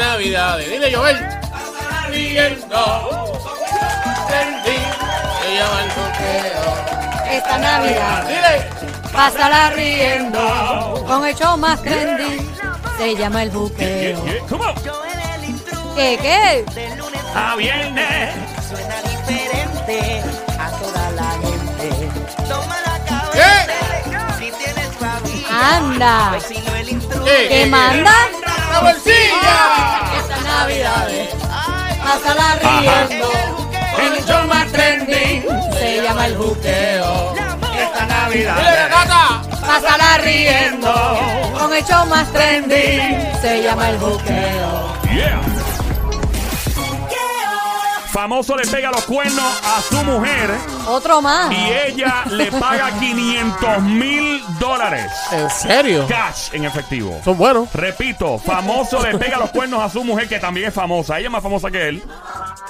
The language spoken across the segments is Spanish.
Navidad. Dile, Joel. Riendo. Trending. Se llama el buqueo. Esta Navidad, Dile. pásala riendo. Con el show más trendy, se llama el buqueo. ¿Qué, qué? A viernes. Suena diferente a toda la gente. Toma la ¿Qué? cabeza. Si tienes familia. Anda. Vecino el intruder. ¿Qué? ¿Qué manda? ¡La bolsilla! Esta Navidad, pásala riendo. Con el show más trendy, se llama el buqueo. Esta Navidad. Cata. Pásala riendo. Con el show más trendy, se llama el buqueo. Yeah. Famoso le pega los cuernos a su mujer Otro más. y ella le paga 500 mil dólares. ¿En serio? Cash en efectivo. Son buenos. Repito, famoso le pega los cuernos a su mujer, que también es famosa. Ella es más famosa que él.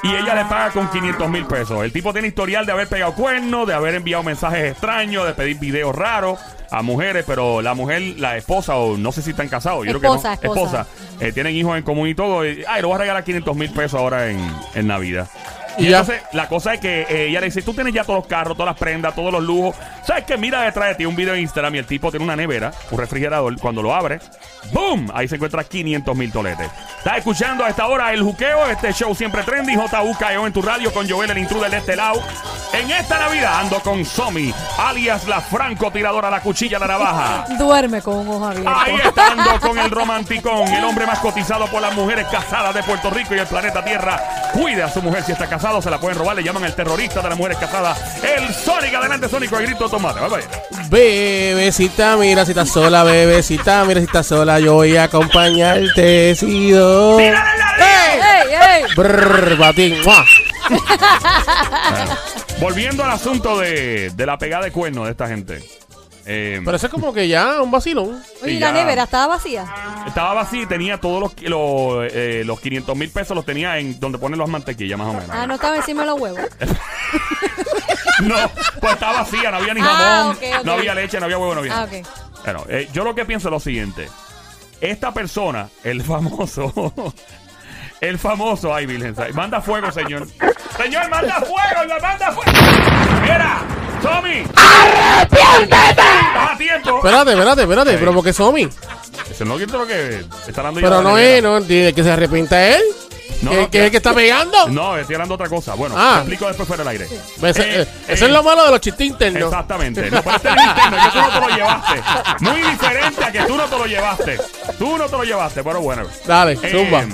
Y ella le paga con 500 mil pesos. El tipo tiene historial de haber pegado cuernos, de haber enviado mensajes extraños, de pedir videos raros a mujeres, pero la mujer, la esposa, o no sé si están casados, yo Esposa, creo que no. esposa. eh, tienen hijos en común y todo. Y, ay, lo voy a regalar 500 mil pesos ahora en, en Navidad. Y, Y ya. entonces, la cosa es que eh, ella le dice, tú tienes ya todos los carros, todas las prendas, todos los lujos. ¿Sabes qué? Mira detrás de ti un video en Instagram y el tipo tiene una nevera, un refrigerador. Cuando lo abre, ¡boom! Ahí se encuentra 500 mil toletes. Estás escuchando a esta hora el juqueo, este show siempre trendy, JUKEO en tu radio con Joel el intruder de este lado. En esta Navidad ando con Somi, alias la francotiradora, la cuchilla, la navaja. Duerme con un ojo abierto. Ahí estando con el romanticón, el hombre más cotizado por las mujeres casadas de Puerto Rico y el planeta Tierra. Cuide a su mujer si está casado, se la pueden robar, le llaman el terrorista de las mujeres casadas. El Sonic, adelante Sonic, el grito de tomate. Bye, bye. Bebecita, mira si estás sola, bebecita, mira si estás sola, yo voy a acompañarte, sido. ¡Ey, ey! Brrr, batín. Volviendo al asunto de, de la pegada de cuernos de esta gente. Eh, Pero eso es como que ya un vacilón. Oye, ¿y la ya. nevera estaba vacía? estaba vacío y tenía todos los, los, eh, los 500 mil pesos, los tenía en donde ponen las mantequillas, más o menos. Ah, no estaba encima de los huevos. No, pues estaba vacía, no había ni Ah, jamón, ok, ok. no había leche, no había huevo, no había. Ah, ok. Bueno, eh, yo lo que pienso es lo siguiente. Esta persona, el famoso, el famoso, ay, Virgen, manda fuego, señor. Señor, manda fuego, manda fuego. Mira, Tommy. ¡Arrepiéntete! Estás a tiempo. Espérate, espérate, espérate, pero porque Somi. Eso no es lo que está hablando Pero no es, no, de que se arrepienta él. No, no, que es el que está pegando. No, estoy hablando de otra cosa. Bueno, Ah. te explico después fuera del aire. Ese- Eh, eh, eso eh, es lo malo de los chistes internos. Exactamente. No, pero este es que tú no te lo llevaste. Muy diferente a que tú no te lo llevaste. Tú no te lo llevaste, pero bueno. Dale, Eh, zumba.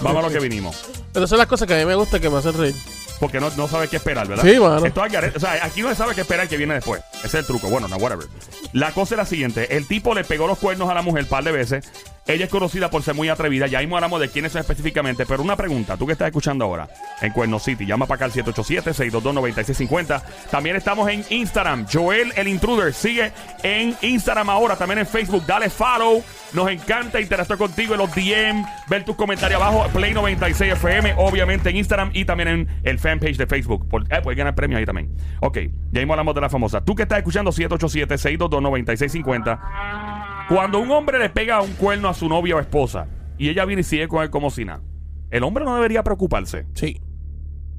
vamos a lo que vinimos. Pero son las cosas que a mí me gusta que me hacen reír. Porque no, no sabes qué esperar, ¿verdad? Sí, mano. Esto es garete. O sea, aquí no se sabe qué esperar que viene después. Ese es el truco. Bueno, no, whatever. La cosa es la siguiente. El tipo le pegó los cuernos a la mujer un par de veces. Ella es conocida por ser muy atrevida. Ya mismo hablamos de quiénes son específicamente. Pero una pregunta. Tú que estás escuchando ahora en Cuerno City. Llama para acá al 787-622-9650. También estamos en Instagram. Joel el Intruder. Sigue en Instagram ahora. También en Facebook. Dale follow. Nos encanta interactuar contigo en los DM. Ver tus comentarios abajo. Play 96 FM. Obviamente en Instagram y también en el fanpage de Facebook. Por, eh, puedes ganar premios ahí también. Ok. Ya mismo hablamos de la famosa. Tú que estás escuchando 787-622-9650. Cuando un hombre le pega un cuerno a su novia o esposa y ella viene y sigue con él como si nada, el hombre no debería preocuparse. Sí.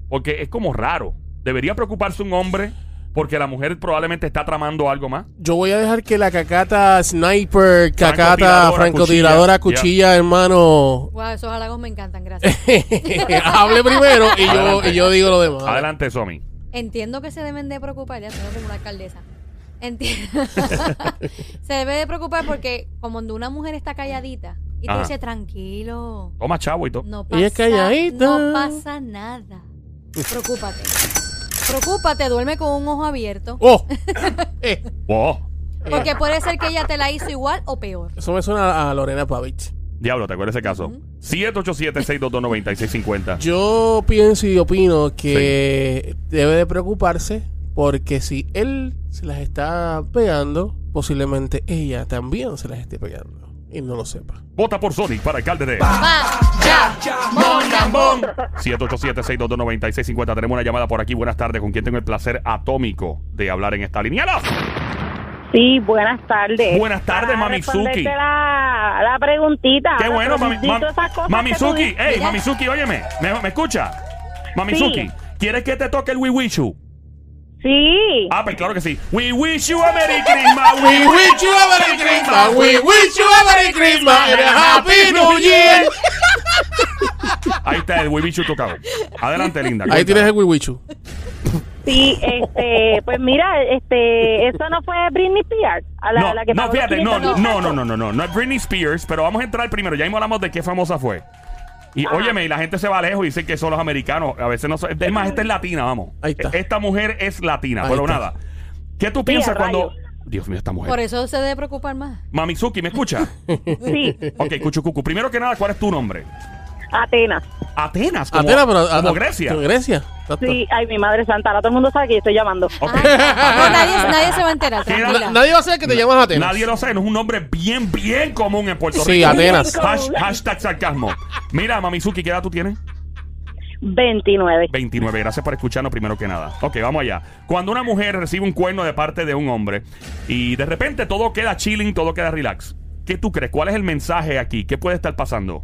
Porque es como raro. Debería preocuparse un hombre porque la mujer probablemente está tramando algo más. Yo voy a dejar que la cacata sniper, cacata Francotiradora, francotiradora, cuchilla. cuchilla, hermano, Wow, esos halagos me encantan, gracias. hable primero y yo, y yo digo lo demás. Adelante, Somi. Entiendo que se deben de preocupar, ya tengo como una alcaldesa. Enti- se debe de preocupar porque como cuando una mujer está calladita y te Ajá. dice tranquilo, Toma chavo y todo. no pasa, Ella es calladita. no pasa nada. Preocúpate. Preocúpate, duerme con un ojo abierto. Oh, eh, Oh, Porque puede ser que ella te la hizo igual o peor. eso me suena a Lorena Pavich. diablo, ¿te acuerdas ese caso? 787-622-9650. Yo pienso y opino que debe de preocuparse porque si él se las está pegando, posiblemente ella también se las esté pegando y no lo sepa. Vota por Sonic para alcalde de... Va, ya, Monambón. 787-622-9650. Tenemos una llamada por aquí. Buenas tardes. ¿Con quién tengo el placer atómico de hablar en esta línea? Sí, buenas tardes. Buenas tardes, Mamizuki. La, la preguntita. Qué bueno, mami, dito mam- esas cosas Mamizuki. Ey, Mamizuki, óyeme. ¿Me, me escucha? Mamizuki, Sí. ¿quieres que te toque el We Wish You? Sí. Ah, pues claro que sí. We wish you a Merry Christmas. We wish you a Merry Christmas. We wish you a Merry Christmas and a Happy New Year. Ahí está el you tocado. Adelante, linda. Ahí tienes el Wiwichu. Sí, este, pues mira, este, eso no fue Britney Spears, a la, No, la que no, fíjate, no, 500 no, no, no, no, no, no es Britney Spears, pero vamos a entrar primero. Ya mismo hablamos de qué famosa fue. Y óyeme, y la gente se va lejos y dice que son los americanos. A veces no son. Es más, esta es latina, vamos. Ahí está. Esta mujer es latina, Ahí pero está. nada. ¿Qué tú piensas cuando. rayos. Dios mío, esta mujer. Por eso se debe preocupar más. Mamizuki, ¿me escucha? Sí, ok, Cuchucucu. Primero que nada, ¿cuál es tu nombre? Atenas. Atenas, como, Atena, pero. como a- Grecia. como Grecia. Exacto. Sí, ay, mi madre santa, ahora todo el mundo sabe que yo estoy llamando. Ah, no, nadie, nadie se va a enterar, nadie va a saber que te llamas Atenas. Nadie lo sabe, no es un nombre bien, bien común en Puerto Sí, Rico. Atenas. Hash- hashtag sarcasmo. Mira, Mamizuki, ¿qué edad tú tienes? 29. 29. Gracias por escucharnos primero que nada. Ok, vamos allá. Cuando una mujer recibe un cuerno de parte de un hombre y de repente todo queda chilling, todo queda relax, ¿qué tú crees? ¿Cuál es el mensaje aquí? ¿Qué puede estar pasando?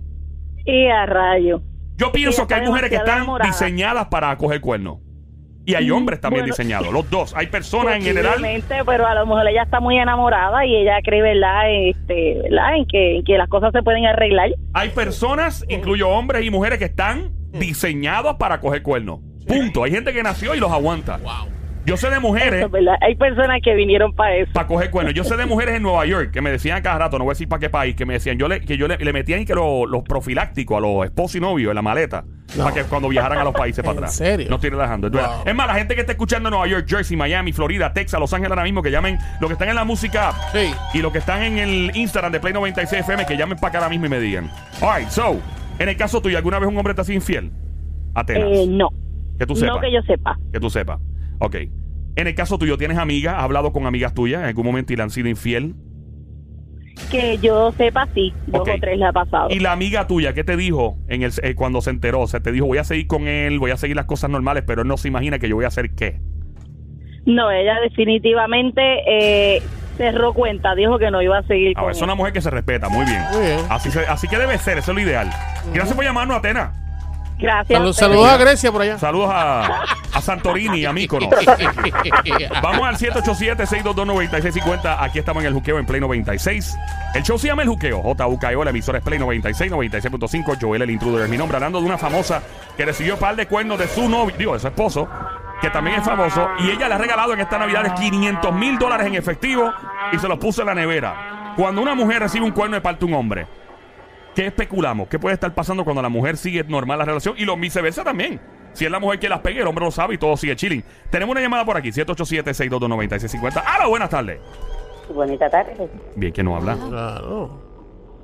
Y a rayo. Yo pienso que hay mujeres que están enamorada. diseñadas para coger cuernos. Y hay Mm, hombres también bueno. diseñados, los dos. Hay personas en general. Pero a lo mejor ella está muy enamorada y ella cree, ¿verdad? Este, ¿verdad? En que, en que las cosas se pueden arreglar. Hay personas, incluyo hombres y mujeres, que están diseñados para coger cuernos. Punto. Hay gente que nació y los aguanta. Yo sé de mujeres Eso es verdad. Hay personas que vinieron para eso. para coger cuernos. Yo sé de mujeres en Nueva York que me decían cada rato, no voy a decir para qué país, que me decían yo le, que yo le, le metían que lo- los profilácticos a los esposos y novios en la maleta No. para que cuando viajaran a los países para ¿En atrás. serio? No estoy relajando. Es. Wow. Más, la gente que está escuchando en Nueva York, Jersey, Miami, Florida, Texas, Los Ángeles ahora mismo, que llamen los que están en la música app Sí. y los que están en el Instagram de Play 96 FM, que llamen para acá ahora mismo y me digan. Alright, so, en el caso tuyo, ¿alguna vez un hombre te ha sido infiel? Atenas. Eh, no. que tú sepas. No que yo sepa. Que tú sepas. Ok. En el caso tuyo, ¿tienes amigas? ¿Has hablado con amigas tuyas en algún momento y le han sido infiel? Que yo sepa, sí. Dos o tres le ha pasado. Y la amiga tuya, ¿qué te dijo en el, eh, cuando se enteró? O sea, te dijo, voy a seguir con él, voy a seguir las cosas normales, pero él no se imagina que yo voy a hacer qué. No, ella definitivamente eh, cerró cuenta. Dijo que no iba a seguir Ah, con es él. una mujer que se respeta, muy bien. Muy bien. Así, se- así que debe ser, eso es lo ideal. Gracias por llamarnos, Atena. Gracias. Salud- a ustedes. saludos a Grecia por allá. Saludos a, a Santorini, a Míconos. Vamos al 787-622-9650. Aquí estamos en el juqueo en Play 96. El show se llama El Juqueo. JUKEO, la emisora es Play 96, 96.5. Joel el intruder es mi nombre. Hablando de una famosa que recibió par de cuernos de su novio, digo, de su esposo, que también es famoso. Y ella le ha regalado en esta Navidad 500 mil dólares en efectivo y se los puso en la nevera. Cuando una mujer recibe un cuerno de parte de un hombre, ¿Qué especulamos? ¿Qué puede estar pasando cuando la mujer sigue normal la relación? Y lo viceversa también. Si es la mujer que las pegue, el hombre lo sabe y todo sigue chilling. Tenemos una llamada por aquí, 787-622-9650. Hola, buenas tardes. Bonita tarde, Bien, que nos habla? Claro.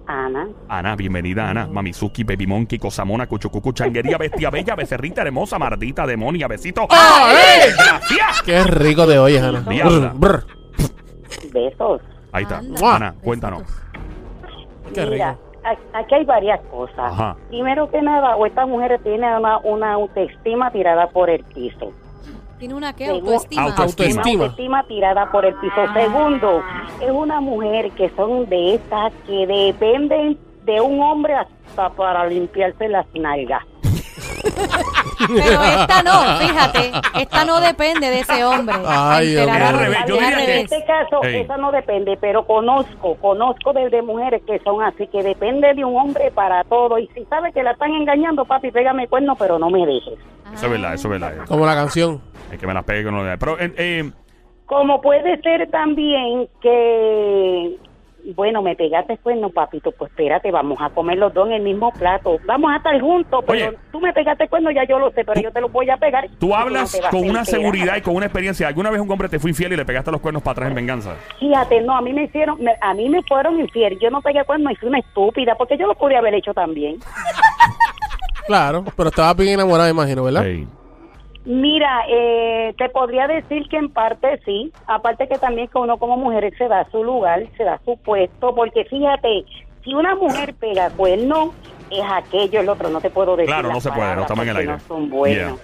Ana. Ana, bienvenida, Ana. Mamizuki, Baby Monkey, Cosamona, Cuchucucu, Changuería, Bestia Bella, Becerrita Hermosa, Mardita, Demonia, Besito. ¡Ay! ¡Gracias! Qué rico te oyes, Ana. Brr, brr. Besos. Ahí está. Anda. Ana, cuéntanos. Qué Mira, rico. aquí hay varias cosas. Ajá. Primero que nada, o esta mujer tiene una, una autoestima tirada por el piso. ¿Tiene una qué? Según- Autoestima. Auto- Autoestima. Una autoestima tirada por el piso. Segundo, es una mujer que son de estas que dependen de un hombre hasta para limpiarse las nalgas. Pero esta no, fíjate. Esta no depende de ese hombre. Ay, Dios Enterar mío. a- Al revés, yo es al diría que- En este caso, Ey. esa no depende, pero conozco, conozco de, de mujeres que son así, que depende de un hombre para todo. Y si sabes que la están engañando, papi, pégame cuerno, pero no me dejes. Eso es verdad, eso es verdad. Como la canción. Es que me las pegue con lo de. Pero, eh, eh, Como puede ser también que, bueno, me pegaste cuerno, papito, pues espérate, vamos a comer los dos en el mismo plato. Vamos a estar juntos, pero Oye. tú me pegaste cuerno, ya yo lo sé, pero yo te lo voy a pegar. tú hablas con una seguridad y con una experiencia. ¿Alguna vez un hombre te fue infiel y le pegaste los cuernos para atrás en venganza? Fíjate, no, a mí me hicieron, me- a mí me fueron infiel. Yo no pegué cuerno y fui una estúpida, porque yo lo podía haber hecho también. Claro, pero estaba bien enamorada, imagino, ¿verdad? Ey. Mira, eh, te podría decir que en parte sí, aparte que también que uno como mujer se da su lugar, se da su puesto, porque fíjate, si una mujer pega cuerno, es aquello, el otro, no te puedo decir. Claro, no se puede, no estamos en el aire. No son buenos.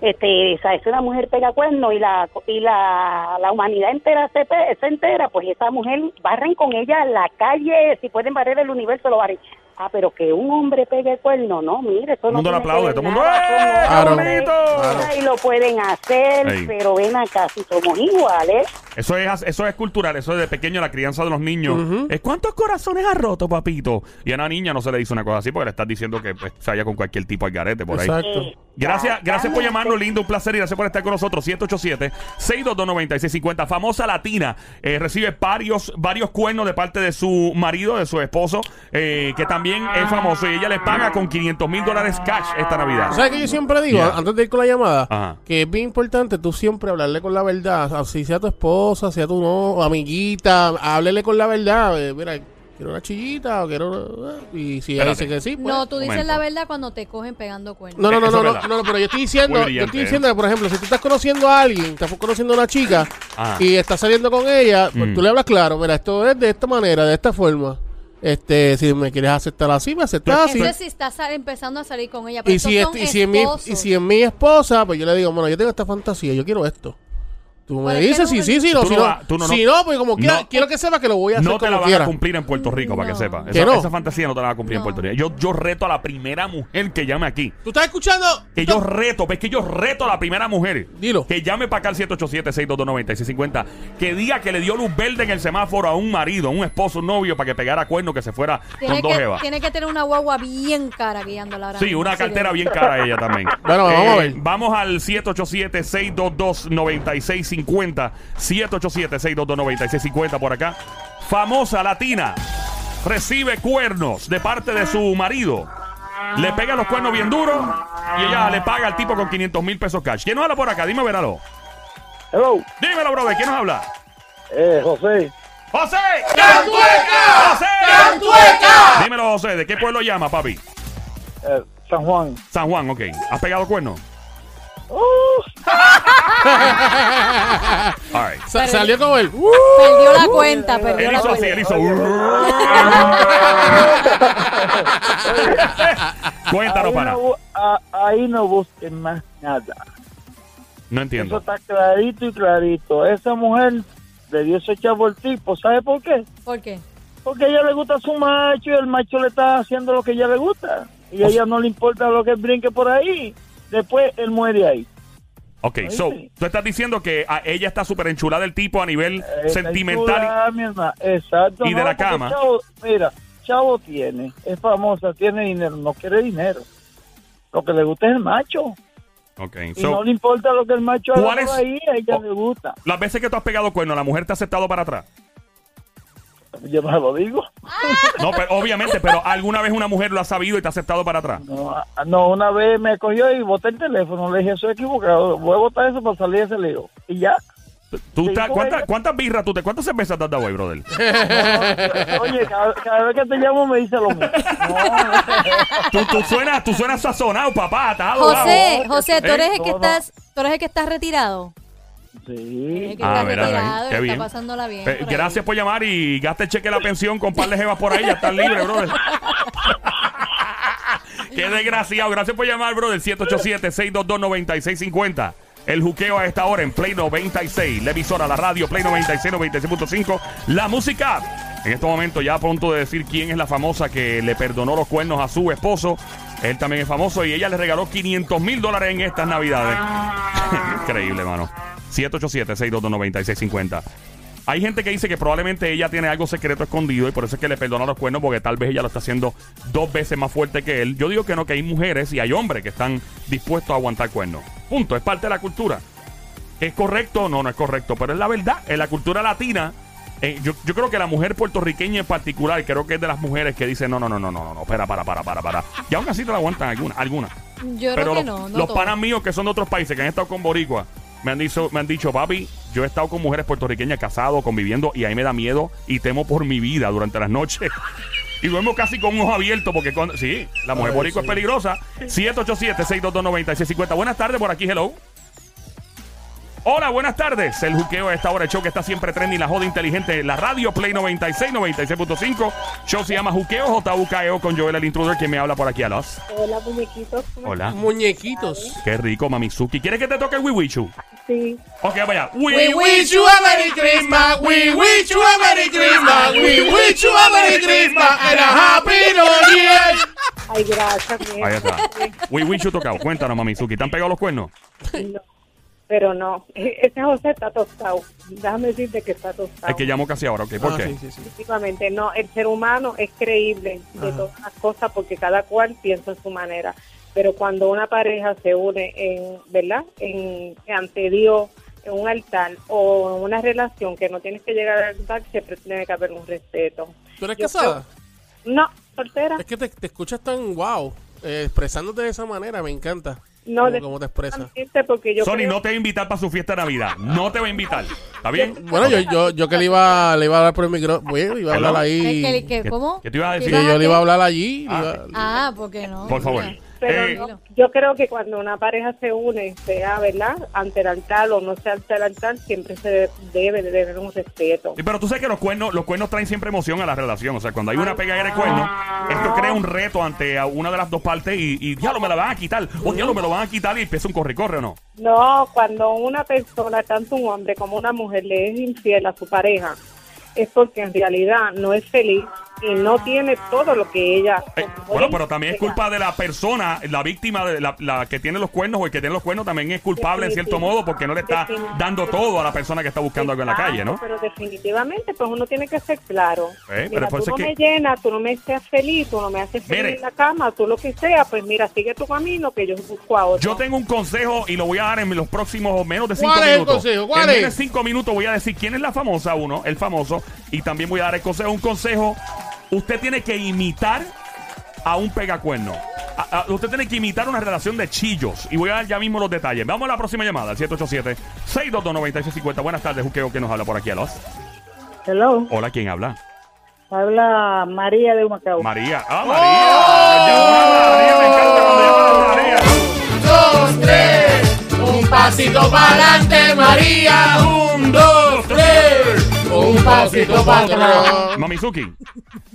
este, una mujer pega cuerno y la y la, la humanidad entera se, se entera, pues esa mujer barren con ella la calle, si pueden barrer el universo lo barren. Ah, pero que un hombre pegue cuerno, no, mire, eso Todo el mundo lo aplaude, todo el mundo, ¡eh, Claro. Y lo pueden hacer, Ey. pero ven acá, si somos iguales. Eso es, eso es cultural, eso es de pequeño la crianza de los niños. Es ¿Cuántos corazones ha roto, papito? Y a una niña no se le dice una cosa así porque le estás diciendo que pues, se vaya con cualquier tipo al garete por ahí. Exacto. Gracias, gracias por llamarnos, lindo, un placer y gracias por estar con nosotros. 787-622-9650. Famosa latina, eh, recibe varios, varios cuernos de parte de su marido, de su esposo, eh, que también es famoso y ella le paga con 500 mil dólares cash esta Navidad. ¿Sabes que yo siempre digo, Yeah. antes de ir con la llamada, Ajá. que es bien importante tú siempre hablarle con la verdad, así sea tu esposa, sea tu no, amiguita, háblele con la verdad, eh, mira, quiero una chillita o quiero una- eh, y si ella Espérate. dice que sí, pues, No, tú dices Momento. la verdad cuando te cogen pegando cuernos. No, no, no, Eso no, es no, verdad. no, no, pero yo estoy diciendo, yo brillante, estoy diciendo que, por ejemplo, si tú estás conociendo a alguien, estás conociendo a una chica Ajá. y estás saliendo con ella, pues Mm. tú le hablas claro, mira, esto es de esta manera, de esta forma. Este, si me quieres aceptar así, me aceptas así. Eso es si estás sal- empezando a salir con ella. Pero Y estos si, es, son y, si es mi, esposos. y si es mi esposa, pues yo le digo, bueno, yo tengo esta fantasía, yo quiero esto. Tú me dices me- sí, sí, no, Tú si no no, vas- tú no- si no- pues como quiera, no- quiero que sepa que lo voy a hacer No te la van quiera. a cumplir en Puerto Rico, para que sepa. ¿Que Esa, no? esa fantasía no te la van a cumplir en. Puerto Rico. Yo, yo reto a la primera mujer que llame aquí. ¿Tú estás escuchando? Que ¿Tú yo reto, es que yo reto a la primera mujer. Dilo. Que llame para acá al 787-622-9650. Que diga que le dio luz verde en el semáforo a un marido, a un esposo, un novio, para que pegara cuerno que se fuera Tiene con dos que, evas. tiene que tener una guagua bien cara guiándola ahora Sí, mismo, una cartera bien cara ella también. Bueno, vamos a ver. Vamos al 787-622-9650. 787-622-9650 por acá. Famosa latina. Recibe cuernos de parte de su marido. Le pega los cuernos bien duros y ella le paga al tipo con 500 mil pesos cash. ¿Quién nos habla por acá? Dime, veralo. Hello, Dímelo, brother. ¿Quién nos habla? eh, José, ¡José! ¡Cantueca! ¡José! ¡Cantueca! Dímelo, José. ¿De qué pueblo llama, papi? eh, San Juan. San Juan, ok. ¿Has pegado cuernos? Uh, All right. Sa- salió como el. ¡Uh! Perdió la cuenta, perdió Él la hizo así, cuenta. él hizo. Cuéntanos, ahí, pana. no, bu- a- ahí no busquen más nada. No Eso entiendo. está clarito y clarito. Esa mujer le dio ese chavo el tipo. ¿Sabe por qué? ¿Por qué? Porque a ella le gusta su macho y el macho le está haciendo lo que a ella le gusta. Y a ella no le importa lo que brinque por ahí. Después él muere ahí. Ok, so, tú estás diciendo que a- ella está súper enchulada del tipo a nivel Eh, sentimental. chula. Exacto. y de la porque cama. Chavo, mira, Chavo tiene, es famosa, tiene dinero, no quiere dinero. Lo que le gusta es el macho. Ok, Y so, no le importa lo que el macho haga ¿cuál por es- ahí, a ella Oh. le gusta. las veces que tú has pegado cuerno, la mujer te ha aceptado para atrás. Yo no se lo digo. No, pero, obviamente, pero alguna vez una mujer lo ha sabido y te ha aceptado para atrás. No, ah, no, una vez me cogió y boté el teléfono. Le dije, soy equivocado. Voy a botar eso para salir de ese lío. Y ya. ¿Tú Sí, estás- con ¿cuántas, ella. ¿Cuántas birras tú te, cuántas cervezas te has dado hoy, brother? Oye, cada, cada vez que te llamo me dice lo mismo. No, Tú, tú suenas, tú suenas sazonado, papá. José, José, tú eres el que estás, tú eres el que estás retirado. Sí. Ah, está mira, retirado, qué y bien. está pasándola bien. Por ahí. gracias por llamar y gaste el cheque de la pensión con par de jevas por ahí. Ya estás libre, brother. Qué desgraciado. Gracias por llamar, brother. 787-622-9650. El juqueo a esta hora en Play 96. La emisora, la radio, Play 96, 96.5. La música. En este momento ya a punto de decir quién es la famosa que le perdonó los cuernos a su esposo. Él también es famoso y ella le regaló 500 mil dólares en estas navidades. Increíble, mano. 787-622-9650. Hay gente que dice que probablemente ella tiene algo secreto escondido y por eso es que le perdona los cuernos porque tal vez ella lo está haciendo dos veces más fuerte que él. Yo digo que no, que hay mujeres y hay hombres que están dispuestos a aguantar cuernos. Punto, es parte de la cultura. ¿Es correcto? No, no es correcto, pero es la verdad. En la cultura latina, eh, yo, yo creo que la mujer puertorriqueña en particular, creo que es de las mujeres que dicen, no, no, no, no, no, no, no, espera, para, para, para, para. Y aún así te la aguantan algunas, algunas. Yo Pero creo que los, no, no los panas míos que son de otros países, que han estado con Boricua, me han, dicho, me han dicho, papi, yo he estado con mujeres puertorriqueñas casado, conviviendo, y ahí me da miedo y temo por mi vida durante las noches. Y duermo casi con un ojo abierto porque cuando... Sí, la mujer boricua sí. es peligrosa. 787-622-9650. Buenas tardes por aquí, hello. Hola, buenas tardes. El juqueo a esta hora, el show que está siempre trending, la joda inteligente, la radio Play 96, 96.5. Show se llama Juqueo, J-U-K-E-O con Joel el Intruder, que me habla por aquí a los. Hola, muñequitos. Hola. Muñequitos. Qué rico, Mamizuki. ¿Quieres que te toque el Wiwichu? Sí. Ok, vaya. We wish you a Merry Christmas. We wish you a Merry Christmas. We wish you a Merry Christmas and a Happy New Year. Ay, gracias, mi Ahí está. Wiwichu tocado. Cuéntanos, Mamizuki. ¿Te han pegado los cuernos? No, pero no, ese José está tostado. Déjame decirte que está tostado. El que llamó casi ahora, ok. ¿Por Ah, qué? sí, sí, sí. Efectivamente, no, el ser humano es creíble de Ajá. todas las cosas porque cada cual piensa en su manera. Pero cuando una pareja se une en, ¿verdad? En, ante Dios, en un altar o en una relación que no tienes que llegar al altar, siempre tiene que haber un respeto. ¿Tú eres Yo casada? No, soltera. Es que te, te escuchas tan wow. eh, expresándote de esa manera, me encanta. No, de- cómo te expresas. porque yo Sony creo- no te va a invitar para su fiesta de Navidad. No te va a invitar. ¿Está bien? Bueno, yo, yo, yo que le iba, le iba a hablar por el micrófono. Bueno, iba a hablar ahí. ¿Qué- qué- ¿Qué- ¿Cómo? qué te iba a decir? Que yo le iba a hablar allí. Ah. iba- Ah, porque no. Por favor. Pero no, yo creo que cuando una pareja se une, sea, ¿verdad? Ante el altar o no sea ante el altar, siempre se debe de tener un respeto. Sí, pero tú sabes que los cuernos, los cuernos traen siempre emoción a la relación. O sea, cuando hay una pegadera de cuernos, esto crea un reto ante a una de las dos partes y, y diablo, me la van a quitar. O diablo, me lo van a quitar y empieza un corre-corre o no. No, cuando una persona, tanto un hombre como una mujer, le es infiel a su pareja, es porque en realidad no es feliz y no tiene todo lo que ella... Eh, bueno, pero también es culpa de la persona, la víctima, de la, la que tiene los cuernos o el que tiene los cuernos también es culpable en cierto modo porque no le está dando todo a la persona que está buscando algo en la calle, ¿no? Pero definitivamente, pues uno tiene que ser claro. Eh, mira, tú no me llenas, tú no me haces feliz, tú no me haces feliz Mire. en la cama, tú lo que sea, pues mira, sigue tu camino que yo busco a otro. Yo tengo un consejo y lo voy a dar en los próximos menos de cinco ¿Cuál es el minutos. consejo? ¿Cuál en menos de cinco minutos voy a decir quién es la famosa, uno, el famoso, y también voy a dar el consejo. Un consejo, usted tiene que imitar a un pegacuerno. A- a- usted tiene que imitar una relación de chillos. Y voy a dar ya mismo los detalles. Vamos a la próxima llamada, al 787-622-9650. Buenas tardes, Juqueo, que nos habla por aquí a los. Hello, Hola, ¿quién habla? habla María de Humacao. María. ¡Ah, María! María, me encanta cuando llaman a María. dos, tres. Un pasito para adelante, María. Un, dos. Un pasito para atrás. Mamizuki.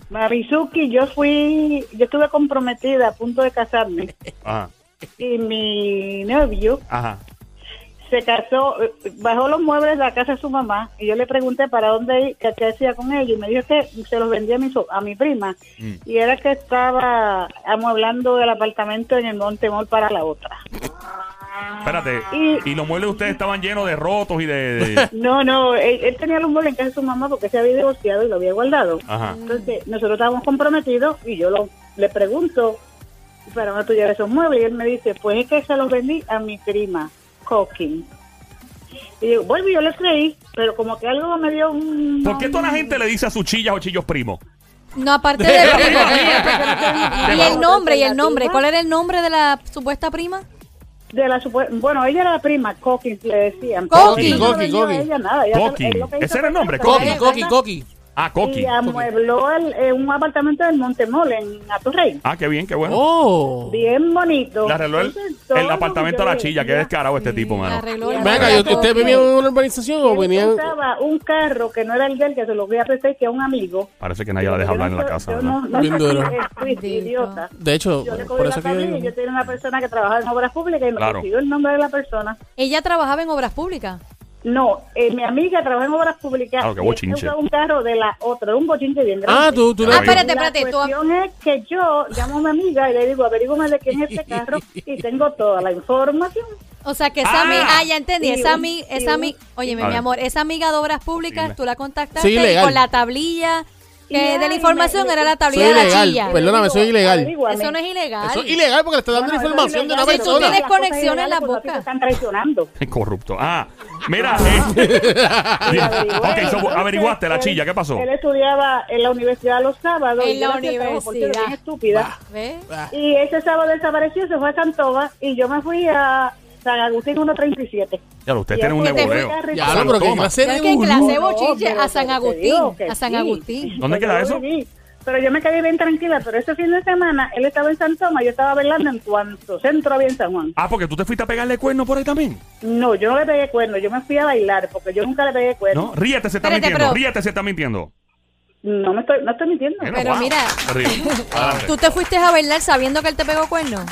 Marizuki, yo fui, yo estuve comprometida a punto de casarme Ajá. y mi novio Ajá. se casó, bajó los muebles de la casa de su mamá y yo le pregunté para dónde ir, qué, hacía con ellos y me dijo que se los vendía a mi, so- a mi prima Mm. y era que estaba amueblando el apartamento en el Montemol para la otra. Espérate. Y- Y los muebles de ustedes estaban llenos de rotos y de. de- No, no, él, él tenía los muebles en casa de su mamá porque se había divorciado y lo había guardado. Ajá. Entonces nosotros estábamos comprometidos y yo lo, le pregunto para dónde tú llevas esos muebles y él me dice, pues es que se los vendí a mi prima, Coquín. Y digo, bueno, yo le creí, pero como que algo me dio un... ¿Por qué toda la gente le dice a sus chillas o chillos primos? No, aparte de Y el nombre, y el nombre. ¿Cuál era el nombre de la supuesta prima? De la bueno, ella era la prima, Coquín le decían. Él lo que hizo Ese era el nombre, Coqui, Coqui. coqui, coqui. Ah, Coqui. Y amuebló el, eh, un apartamento en Montemol, en Atorrey. Ah, qué bien, qué bueno. Oh. Bien bonito. Le arregló el, Entonces, el apartamento yo de la chilla. Qué descarado este tipo, mano. arregló el Venga, Venga, nombre ¿y a ¿usted vivía en una urbanización o Él venían? usaba un carro que no era el de él, que se lo voy a prestar, que es un amigo. Parece que nadie la deja Yo hablar en la casa, yo ¿verdad? no, no Bien duro. idiota. De hecho, Yo le por eso que yo y digo. tenía una persona que trabajaba en obras públicas y me Claro. consiguió el nombre de la persona. Ella trabajaba en obras públicas. No, eh, mi amiga trabaja en obras públicas. Claro, qué bochinche. un carro de la otra, un bochinche bien grande. Ah, tú, tú Ah, espérate, La espérate. Tú, cuestión es que yo llamo a mi amiga y le digo, averígame de quién es este carro y tengo toda la información. o sea, que esa Ah. amiga. Ah, ya entendí. Esa amiga. Esa un- ami- Óyeme, A mi ver. amor. Esa amiga de obras públicas, tú la contactaste Sí, y ilegal. con la tablilla. Que de la información me- era la Soy tablilla de la chilla. Perdóname, soy ilegal. Eso no es ilegal. Eso es ilegal porque le está dando Bueno, información de una ilegal, Si tú persona. tienes conexión en la pues, boca. te están traicionando. Es corrupto. Ah, mira. eh, ok, so, averiguaste la chilla. ¿Qué pasó? Él estudiaba en la universidad los sábados. En y la universidad. bien estúpida. ¿Ves? Y ese sábado desapareció, se fue a Santoga y yo me fui a San Agustín 137. Ya, usted Y tiene un fue- Ya, no, pero qué Toma. clase de es que clase a San Agustín. que A San. Agustín. ¿Dónde queda yo eso? Pero yo me quedé bien tranquila, pero ese fin de semana él estaba en San Tomás, yo estaba bailando en cuanto centro había en San Juan. Ah, porque tú te fuiste a pegarle cuerno por ahí también. No, yo no le pegué cuerno, yo me fui a bailar porque yo nunca le pegué cuerno. No, ríete, se está Espérate, mintiendo. pero- Ríete, se está mintiendo. No, me estoy, no estoy mintiendo. Pero wow. mira, tú te fuiste a bailar sabiendo que él te pegó cuerno.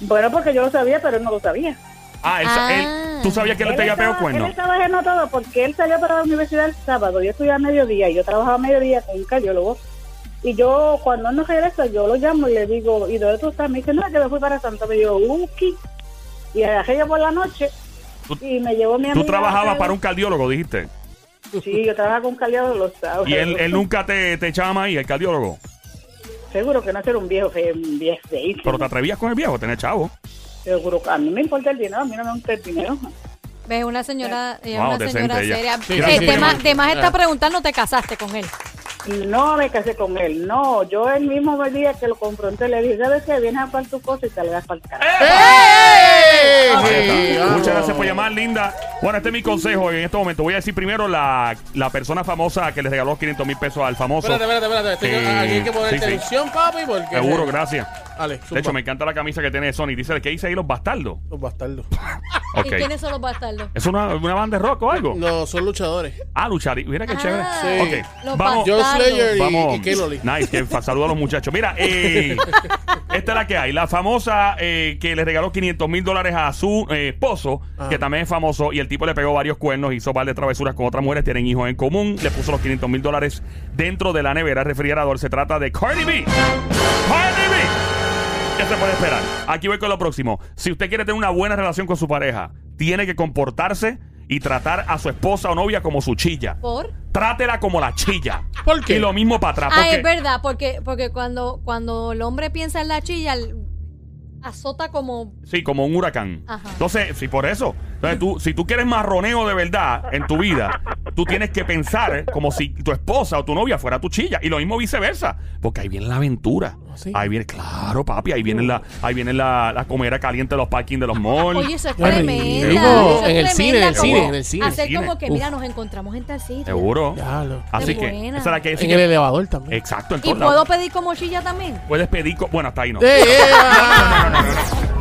Bueno, porque yo lo sabía, pero él no lo sabía. Ah, él, Ah. él- tú sabías que él te había pegado cuerno. él estaba ajeno todo porque él salió para la universidad el sábado. Yo estudiaba a mediodía y yo trabajaba a mediodía con un cardiólogo. Y yo, cuando él no regresa, yo lo llamo y le digo, ¿y dónde tú estás? Me dice, no, que me fui para Santo. Me digo, Uki. Y aquello por la noche. Y me llevó mi amiga. Tú trabajabas para un cardiólogo, dijiste. Sí, yo trabajaba con un cardiólogo los sábados. Y él, él nunca te, te echaba maíz, el cardiólogo. Seguro que no era un viejo, fe- un viejo feísimo. Pero te atrevías con el viejo, tenés chavo. Seguro que a mí me importa el dinero, a mí no me importa el dinero. Ves, una señora, ella es Wow, una decente señora ella. seria. Sí, Eh, sí, de, sí. más, de más está Ah. preguntando, ¿te casaste con él? No me casé con él, no. Yo el mismo día que lo confronté le dije, ¿sabes qué? Vienes a pagar tu cosa y te le das para el carajo. Ahí está. vamos. Muchas gracias por llamar, linda. Bueno, este es mi consejo en este momento. Voy a decir primero la, la persona famosa que le regaló 500 mil pesos al famoso. Espérate, espérate, espérate. Tengo- Eh, aquí hay que poner sí, papi, porque... Seguro, gracias. Dale, De hecho, me encanta la camisa que tiene Sony. Dice, ¿qué dice ahí los bastardos? Los bastardos. ¿Y quiénes son los bastardos? ¿Es una, una banda de rock o algo? No, son luchadores. Ah, luchar. Mira qué Ah, chévere. Sí. Ok. Los Vamos. John Bastardos. Slayer y, Vamos. y. Nice, que saluda a los muchachos. Mira, eh, esta es la que hay. La famosa eh, que le regaló 500 mil dólares a su eh, esposo, que también es famoso, y el tipo le pegó varios cuernos, hizo par de travesuras con otras mujeres, tienen hijos en común, le puso los 500 mil dólares dentro de la nevera refrigerador. Se trata de Cardi B. Cardi B. ¿Qué se puede esperar? Aquí voy con lo próximo. Si usted quiere tener una buena relación con su pareja, tiene que comportarse y tratar a su esposa o novia como su chilla. ¿Por? Trátela como la chilla. ¿Por qué? Y lo mismo para atrás. Ah, porque- es verdad, porque, porque cuando, cuando el hombre piensa en la chilla, azota como... Sí, como un huracán. Ajá. Entonces, sí, por eso. Entonces, tú, si tú quieres marroneo de verdad en tu vida, tú tienes que pensar como si tu esposa o tu novia fuera tu chilla. Y lo mismo viceversa. Porque ahí viene la aventura. ¿Ah, sí? Ahí viene, claro, papi, ahí viene la, ahí viene la, la comera caliente de los parkings de los malls. Oye, eso es Qué tremenda. rico. eso es En el cine, en el tremenda, cine, como en el cine. Hacer Cine. como que, Uf. mira, nos encontramos en tal sitio. Seguro. Diablo. Así que, buena. esa es la que En el elevador también. Exacto, en ¿Y todos puedo pedir como chilla también? Puedes pedir, co- bueno, hasta ahí no. Eh, eh, ah.